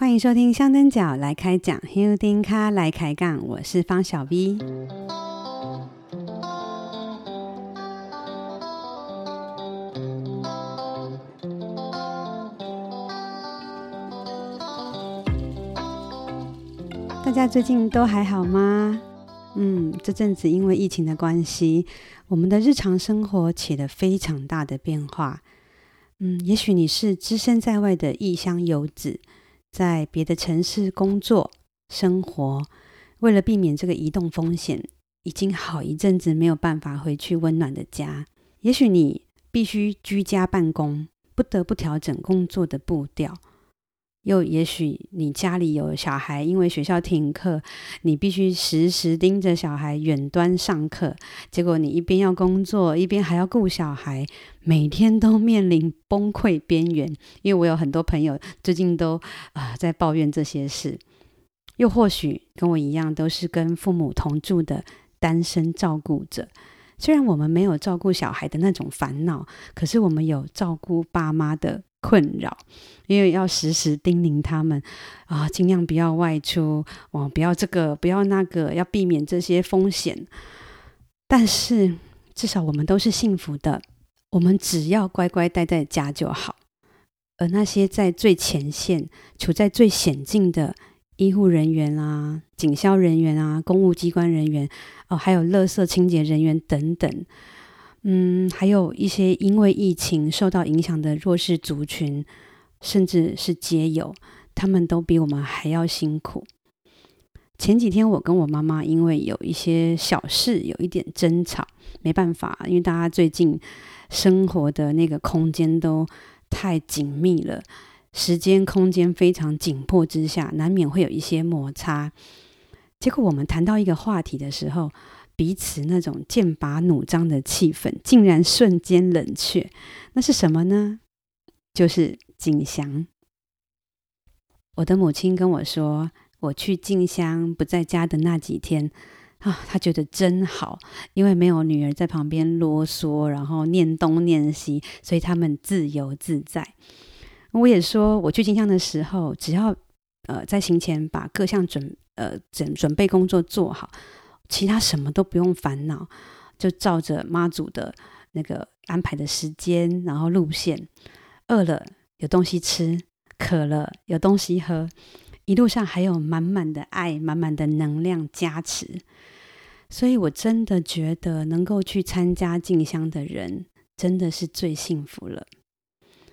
欢迎收听香灯脚来开讲，Hill 丁卡来开杠，我是方小 V。大家最近都还好吗？嗯，这阵子因为疫情的关系，我们的日常生活起了非常大的变化。嗯，也许你是只身在外的异乡游子。在别的城市工作生活，为了避免这个移动风险，已经好一阵子没有办法回去温暖的家。也许你必须居家办公，不得不调整工作的步调。又也许你家里有小孩，因为学校停课，你必须时时盯着小孩远端上课。结果你一边要工作，一边还要顾小孩，每天都面临崩溃边缘。因为我有很多朋友最近都啊、在抱怨这些事。又或许跟我一样，都是跟父母同住的单身照顾者。虽然我们没有照顾小孩的那种烦恼，可是我们有照顾爸妈的困扰，因为要时时叮咛他们啊，尽量不要外出，哦，不要这个，不要那个，要避免这些风险。但是至少我们都是幸福的，我们只要乖乖待在家就好。而那些在最前线、处在最险境的医护人员啊、警消人员啊、公务机关人员哦，还有垃圾清洁人员等等。嗯，还有一些因为疫情受到影响的弱势族群，甚至是街友，他们都比我们还要辛苦。前几天我跟我妈妈因为有一些小事有一点争吵，没办法，因为大家最近生活的那个空间都太紧密了，时间空间非常紧迫之下，难免会有一些摩擦。结果我们谈到一个话题的时候，彼此那种剑拔弩张的气氛，竟然瞬间冷却。那是什么呢？就是进香。我的母亲跟我说，我去静香不在家的那几天啊，她觉得真好，因为没有女儿在旁边啰嗦，然后念东念西，所以他们自由自在。我也说，我去静香的时候，只要呃在行前把各项准呃准准备工作做好。其他什么都不用烦恼，就照着妈祖的那个安排的时间，然后路线。饿了有东西吃，渴了有东西喝，一路上还有满满的爱、满满的能量加持。所以我真的觉得，能够去参加进香的人，真的是最幸福了。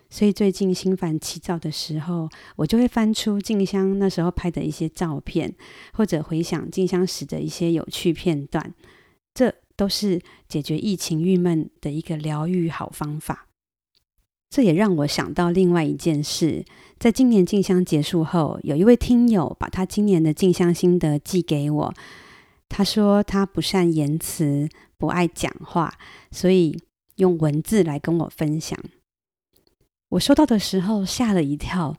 所以最近心烦气躁的时候，我就会翻出静香那时候拍的一些照片，或者回想静香时的一些有趣片段，这都是解决疫情郁闷的一个疗愈好方法。这也让我想到另外一件事，在今年静香结束后，有一位听友把他今年的静香心得寄给我，他说他不善言辞，不爱讲话，所以用文字来跟我分享。我收到的时候吓了一跳，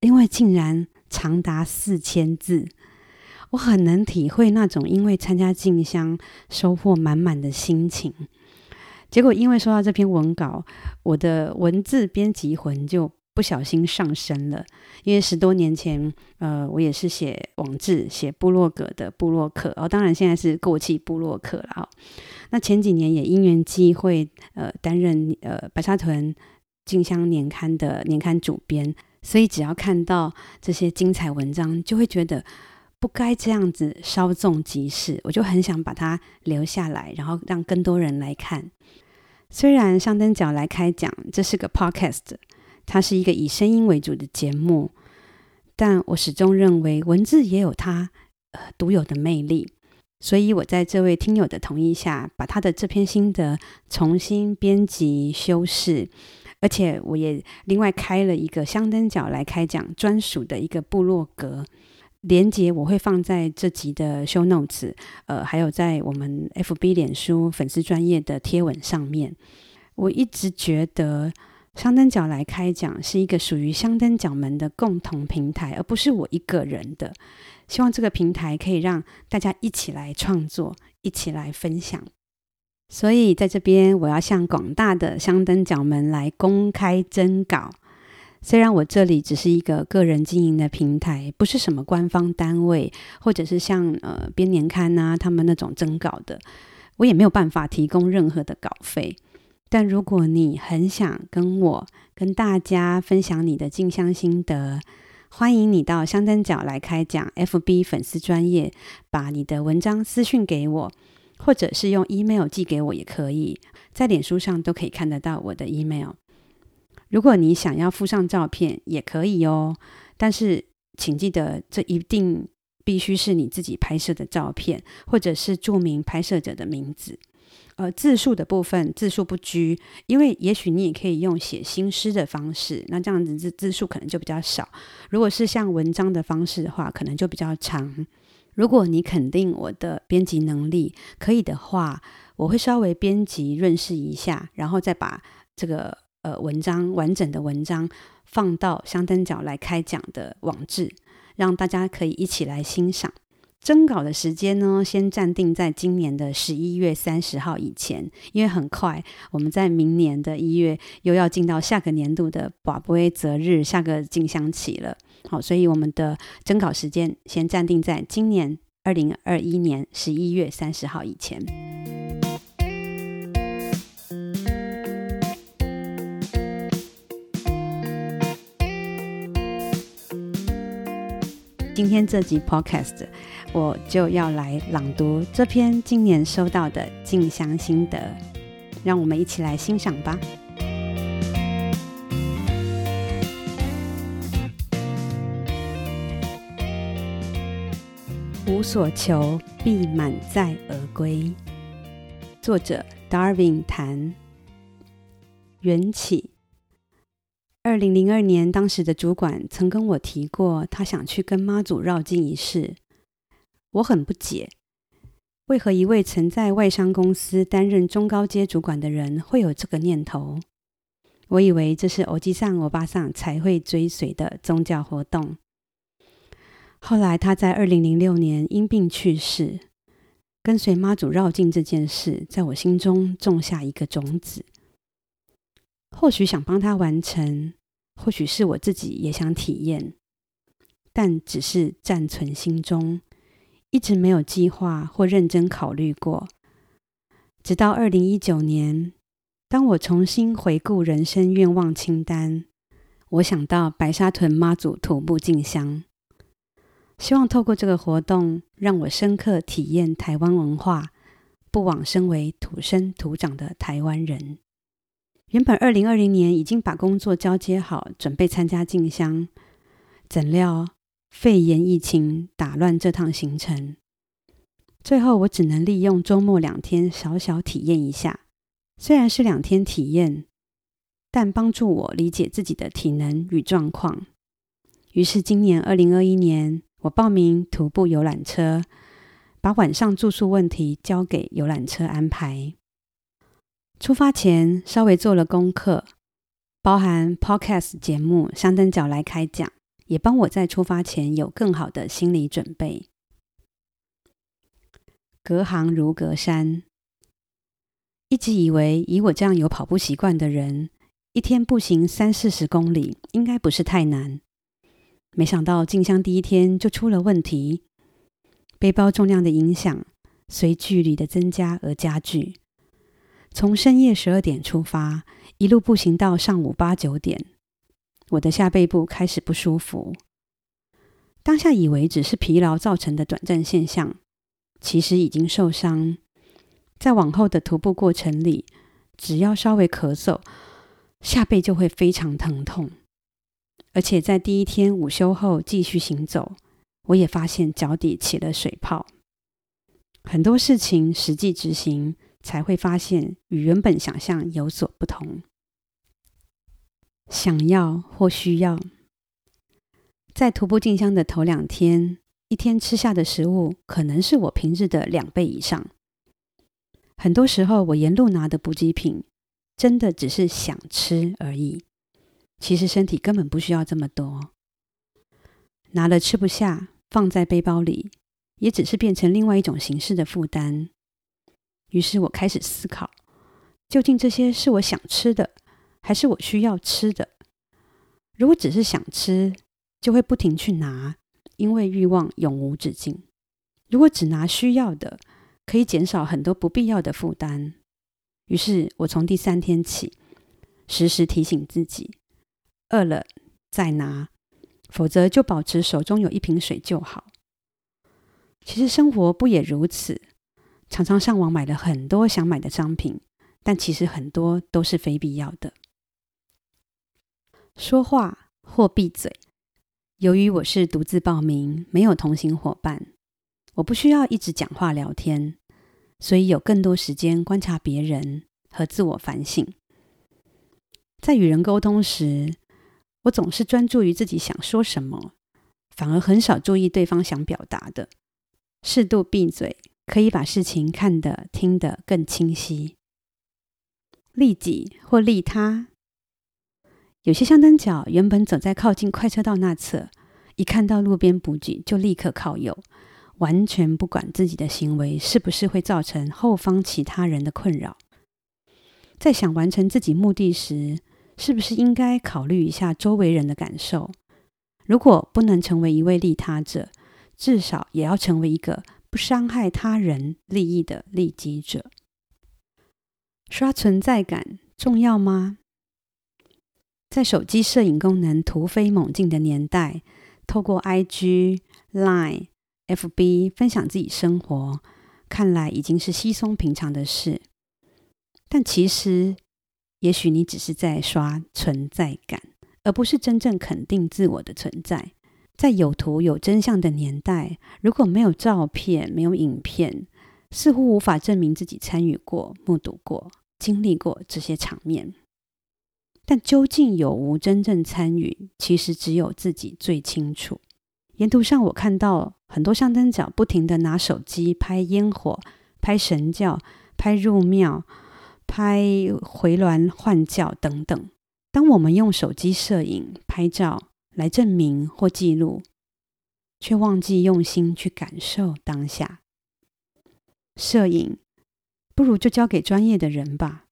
因为竟然长达四千字。我很能体会那种因为参加进香收获满满的心情。结果因为收到这篇文稿，我的文字编辑魂就不小心上升了。因为十多年前，呃，我也是写网志、写部落格的部落客，哦，当然现在是过气部落客了。哦，那前几年也因缘际会，呃，担任呃白沙屯。进香年刊的年刊主编，所以只要看到这些精彩文章，就会觉得不该这样子稍纵即逝，我就很想把它留下来，然后让更多人来看。虽然上灯脚来开讲，这是个 podcast，它是一个以声音为主的节目，但我始终认为文字也有它呃独有的魅力，所以我在这位听友的同意下，把他的这篇心得重新编辑修饰。而且我也另外开了一个香灯角来开讲专属的一个部落格，连结我会放在这集的 show notes，呃，还有在我们 FB 脸书粉丝专页的贴文上面。我一直觉得香灯角来开讲是一个属于香灯角们的共同平台，而不是我一个人的。希望这个平台可以让大家一起来创作，一起来分享。所以，在这边，我要向广大的香灯角们来公开征稿。虽然我这里只是一个个人经营的平台，不是什么官方单位，或者是像呃编年刊啊他们那种征稿的，我也没有办法提供任何的稿费。但如果你很想跟我跟大家分享你的进香心得，欢迎你到香灯角来开讲 FB 粉丝专业，把你的文章私讯给我，或者是用 email 寄给我也可以，在脸书上都可以看得到我的 email。如果你想要附上照片，也可以哦。但是请记得，这一定必须是你自己拍摄的照片，或者是注明拍摄者的名字。呃，字数的部分字数不拘，因为也许你也可以用写新诗的方式，那这样子字字数可能就比较少。如果是像文章的方式的话，可能就比较长。如果你肯定我的编辑能力可以的话，我会稍微编辑润饰一下，然后再把这个。呃，文章完整的文章放到香灯角来开讲的网志，让大家可以一起来欣赏。征稿的时间呢，先暂定在今年的十一月三十号以前，因为很快我们在明年的一月又要进到下个年度的跋杯择日，下个进香期了。好，所以我们的征稿时间先暂定在今年二零二一年十一月三十号以前。今天这集 Podcast，我就要来朗读这篇今年收到的静香心得，让我们一起来欣赏吧。无所求，必满载而归。作者：Darwin 谭。缘起。二零零二年，当时的主管曾跟我提过，他想去跟妈祖绕境一事。我很不解，为何一位曾在外商公司担任中高阶主管的人会有这个念头？我以为这是欧吉桑、欧巴上才会追随的宗教活动。后来他在二零零六年因病去世，跟随妈祖绕境这件事，在我心中种下一个种子。或许想帮他完成。或许是我自己也想体验，但只是暂存心中，一直没有计划或认真考虑过。直到二零一九年，当我重新回顾人生愿望清单，我想到白沙屯妈祖土步进香，希望透过这个活动，让我深刻体验台湾文化，不枉身为土生土长的台湾人。原本二零二零年已经把工作交接好，准备参加进香，怎料肺炎疫情打乱这趟行程。最后我只能利用周末两天小小体验一下，虽然是两天体验，但帮助我理解自己的体能与状况。于是今年二零二一年，我报名徒步游览车，把晚上住宿问题交给游览车安排。出发前稍微做了功课，包含 Podcast 节目《香灯脚来开讲》，也帮我在出发前有更好的心理准备。隔行如隔山，一直以为以我这样有跑步习惯的人，一天步行三四十公里应该不是太难。没想到进香第一天就出了问题，背包重量的影响随距离的增加而加剧。从深夜十二点出发，一路步行到上午八九点，我的下背部开始不舒服。当下以为只是疲劳造成的短暂现象，其实已经受伤。在往后的徒步过程里，只要稍微咳嗽，下背就会非常疼痛。而且在第一天午休后继续行走，我也发现脚底起了水泡。很多事情实际执行，才会发现与原本想象有所不同。想要或需要，在徒步进香的头两天，一天吃下的食物可能是我平日的两倍以上。很多时候，我沿路拿的补给品，真的只是想吃而已。其实身体根本不需要这么多。拿了吃不下，放在背包里，也只是变成另外一种形式的负担。于是我开始思考，究竟这些是我想吃的，还是我需要吃的？如果只是想吃，就会不停去拿，因为欲望永无止境。如果只拿需要的，可以减少很多不必要的负担。于是我从第三天起，时时提醒自己：饿了再拿，否则就保持手中有一瓶水就好。其实生活不也如此？常常上网买了很多想买的商品，但其实很多都是非必要的。说话或闭嘴。由于我是独自报名，没有同行伙伴，我不需要一直讲话聊天，所以有更多时间观察别人和自我反省。在与人沟通时，我总是专注于自己想说什么，反而很少注意对方想表达的。适度闭嘴，可以把事情看得、听得更清晰。利己或利他，有些香灯脚原本走在靠近快车道那侧，一看到路边补给就立刻靠右，完全不管自己的行为是不是会造成后方其他人的困扰。在想完成自己目的时，是不是应该考虑一下周围人的感受？如果不能成为一位利他者，至少也要成为一个不伤害他人利益的利己者。刷存在感重要吗？在手机摄影功能突飞猛进的年代，透过 IG、Line、FB 分享自己生活，看来已经是稀松平常的事。但其实，也许你只是在刷存在感，而不是真正肯定自我的存在。在有图有真相的年代，如果没有照片、没有影片，似乎无法证明自己参与过、目睹过、经历过这些场面。但究竟有无真正参与，其实只有自己最清楚。沿途上，我看到很多香灯脚不停地拿手机拍烟火、拍神轿、拍入庙、拍回銮换轿等等。当我们用手机摄影、拍照，来证明或记录，却忘记用心去感受当下。摄影不如就交给专业的人吧，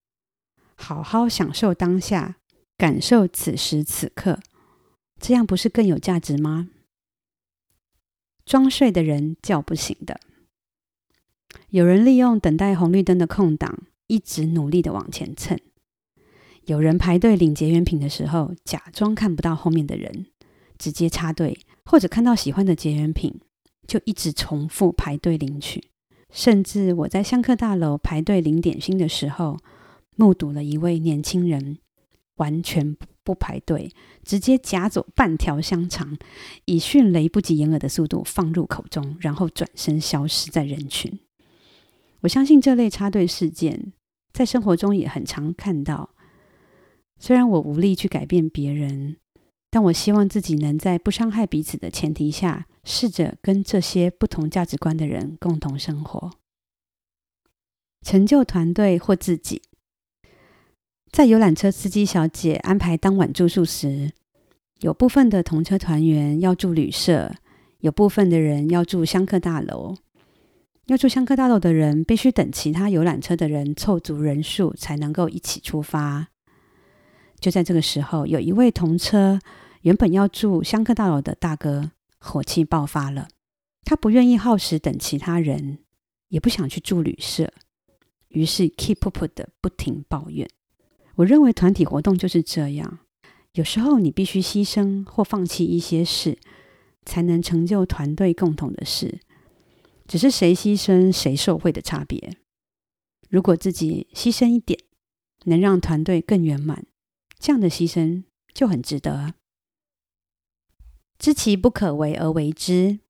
好好享受当下，感受此时此刻，这样不是更有价值吗？装睡的人叫不醒的。有人利用等待红绿灯的空档，一直努力的往前蹭；有人排队领结缘品的时候，假装看不到后面的人。直接插队，或者看到喜欢的结缘品，就一直重复排队领取。甚至我在香客大楼排队领点心的时候，目睹了一位年轻人完全不排队，直接夹走半条香肠，以迅雷不及掩耳的速度放入口中，然后转身消失在人群。我相信这类插队事件在生活中也很常看到。虽然我无力去改变别人。但我希望自己能在不伤害彼此的前提下，试着跟这些不同价值观的人共同生活，成就团队或自己。在游览车司机小姐安排当晚住宿时，有部分的同车团员要住旅社，有部分的人要住香客大楼。要住香客大楼的人必须等其他游览车的人凑足人数，才能够一起出发。就在这个时候，有一位同车原本要住香客大楼的大哥火气爆发了。他不愿意耗时等其他人，也不想去住旅社，于是 keep up 的不停抱怨。我认为团体活动就是这样，有时候你必须牺牲或放弃一些事，才能成就团队共同的事。只是谁牺牲谁受惠的差别。如果自己牺牲一点，能让团队更圆满。这样的牺牲就很值得。知其不可为而为之。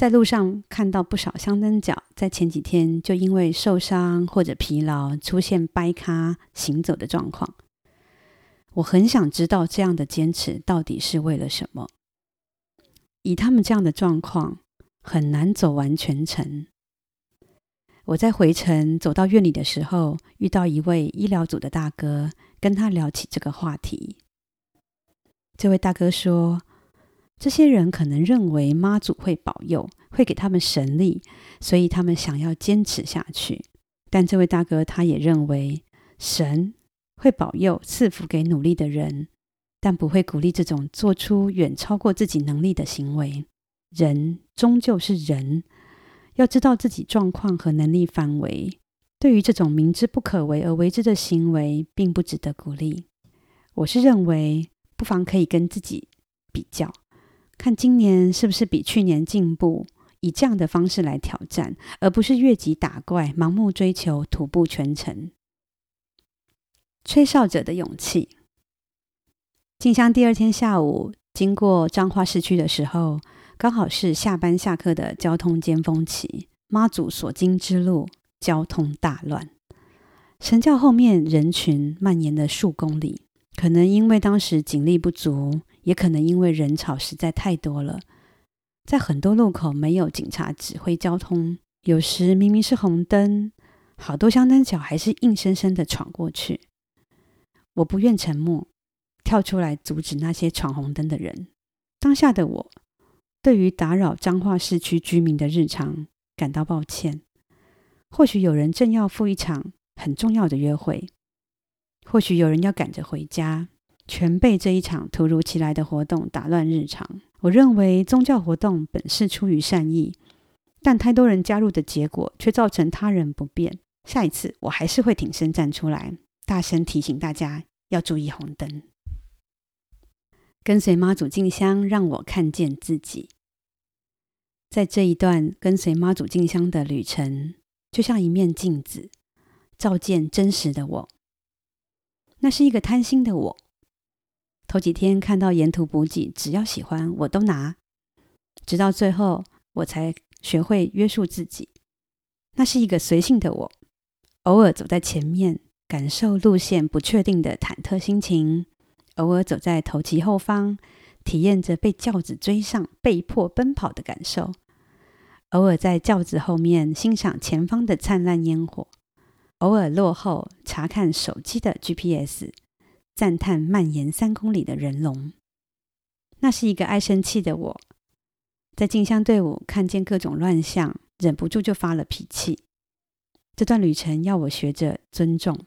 在路上看到不少香灯脚，在前几天就因为受伤或者疲劳，出现掰咖行走的状况。我很想知道这样的坚持到底是为了什么？以他们这样的状况，很难走完全程。我在回程走到院里的时候，遇到一位医疗组的大哥。跟他聊起这个话题，这位大哥说：“这些人可能认为妈祖会保佑，会给他们神力，所以他们想要坚持下去。但这位大哥他也认为，神会保佑赐福给努力的人，但不会鼓励这种做出远超过自己能力的行为。人终究是人，要知道自己状况和能力范围。对于这种明知不可为而为之的行为，并不值得鼓励。我是认为，不妨可以跟自己比较，看今年是不是比去年进步，以这样的方式来挑战，而不是越级打怪，盲目追求徒步全程。吹哨者的勇气。进香第二天下午，经过彰化市区的时候，刚好是下班下课的交通尖峰期，妈祖所经之路交通大乱，神教后面人群蔓延了数公里。可能因为当时警力不足，也可能因为人潮实在太多了，在很多路口没有警察指挥交通，有时明明是红灯，好多香灯脚还是硬生生的闯过去。我不愿沉默，跳出来阻止那些闯红灯的人。当下的我。对于打扰彰化市区居民的日常感到抱歉。或许有人正要赴一场很重要的约会，或许有人要赶着回家，全被这一场突如其来的活动打乱日常。我认为宗教活动本是出于善意，但太多人加入的结果却造成他人不便。下一次我还是会挺身站出来，大声提醒大家要注意红灯。跟随妈祖进香，让我看见自己。在这一段跟随妈祖进香的旅程，就像一面镜子，照见真实的我。那是一个贪心的我。头几天看到沿途补给，只要喜欢我都拿，直到最后我才学会约束自己。那是一个随性的我，偶尔走在前面，感受路线不确定的忐忑心情。偶尔走在头旗后方，体验着被轿子追上、被迫奔跑的感受；偶尔在轿子后面欣赏前方的灿烂烟火；偶尔落后查看手机的 GPS，赞叹蔓延三公里的人龙。那是一个爱生气的我，在进香队伍看见各种乱象，忍不住就发了脾气。这段旅程要我学着尊重、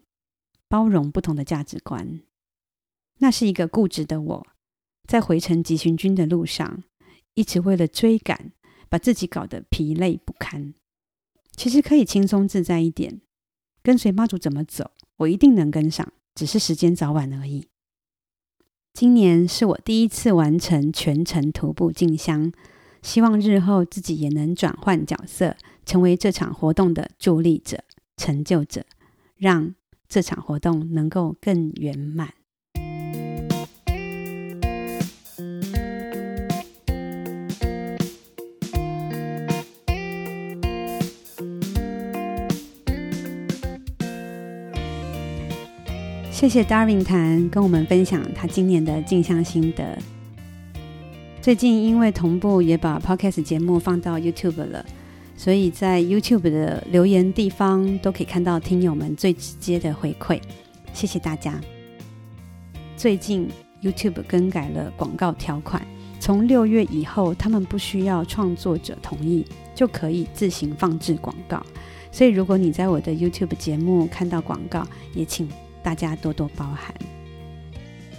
包容不同的价值观。那是一个固执的我，在回程急行军的路上，一直为了追赶，把自己搞得疲累不堪。其实可以轻松自在一点，跟随妈祖怎么走，我一定能跟上，只是时间早晚而已。今年是我第一次完成全程徒步进香，希望日后自己也能转换角色，成为这场活动的助力者、成就者，让这场活动能够更圆满。谢谢 Darwin 谭跟我们分享他今年的镜像心得。最近因为同步也把 Podcast 节目放到 YouTube 了，所以在 YouTube 的留言地方都可以看到听友们最直接的回馈。谢谢大家。最近 YouTube 更改了广告条款，从六月以后，他们不需要创作者同意就可以自行放置广告。所以如果你在我的 YouTube 节目看到广告，也请。大家多多包涵。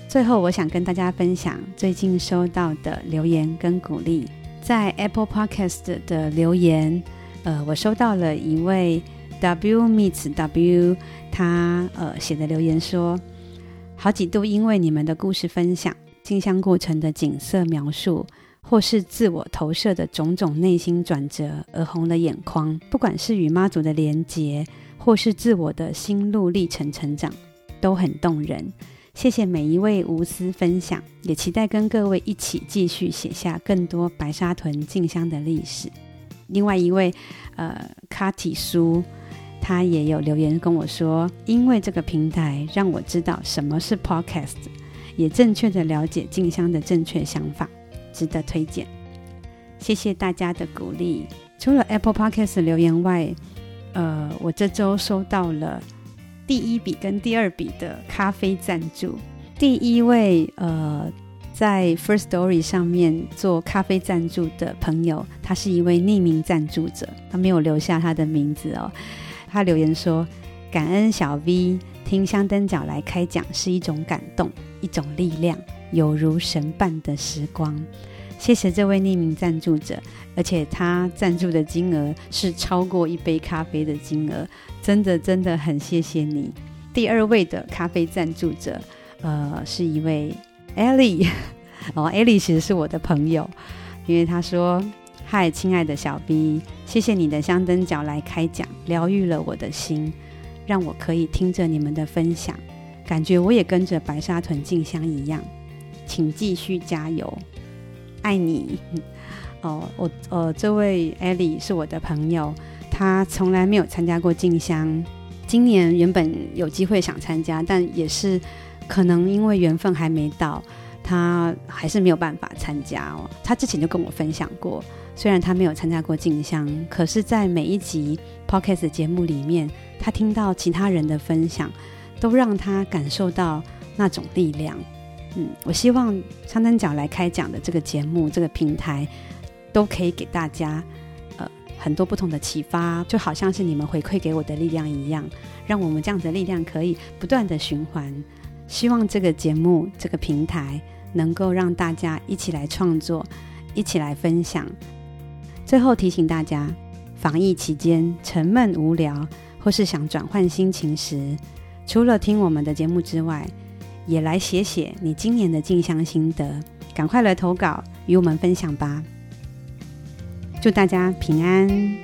最后，我想跟大家分享最近收到的留言跟鼓励。在 Apple Podcast 的留言，呃，我收到了一位 W meets W，他呃写的留言说，好几度因为你们的故事分享、进香过程的景色描述，或是自我投射的种种内心转折而红了眼眶。不管是与妈祖的连结，或是自我的心路历程成长。都很动人，谢谢每一位无私分享，也期待跟各位一起继续写下更多白沙屯静香的历史。另外一位，呃，卡提苏，他也有留言跟我说，因为这个平台让我知道什么是 Podcast，也正确的了解静香的正确想法，值得推荐。谢谢大家的鼓励。除了 Apple Podcast 留言外，呃，我这周收到了。第一笔跟第二笔的咖啡赞助，第一位呃，在 First Story 上面做咖啡赞助的朋友，他是一位匿名赞助者，他没有留下他的名字哦。他留言说：“感恩小 V 听香灯脚来开讲是一种感动，一种力量。有如神伴的时光。谢谢这位匿名赞助者，而且他赞助的金额是超过一杯咖啡的金额，真的真的很谢谢你。第二位的咖啡赞助者，呃，是一位 Ellie，哦，Ellie 其实是我的朋友，因为他说：“嗨，亲爱的小 B，谢谢你的香灯脚来开讲，疗愈了我的心，让我可以听着你们的分享，感觉我也跟着白沙屯静香一样，请继续加油，爱你。”哦，我呃，这位 Ellie 是我的朋友，他从来没有参加过静香。今年原本有机会想参加，但也是可能因为缘分还没到，他还是没有办法参加哦。他之前就跟我分享过，虽然他没有参加过静香，可是，在每一集 Podcast 节目里面，他听到其他人的分享，都让他感受到那种力量。嗯，我希望香灯角来开讲的这个节目，这个平台，都可以给大家呃。很多不同的启发，就好像是你们回馈给我的力量一样，让我们这样子的力量可以不断的循环。希望这个节目、这个平台能够让大家一起来创作，一起来分享。最后提醒大家，防疫期间沉闷无聊，或是想转换心情时，除了听我们的节目之外，也来写写你今年的进香心得，赶快来投稿与我们分享吧。祝大家平安。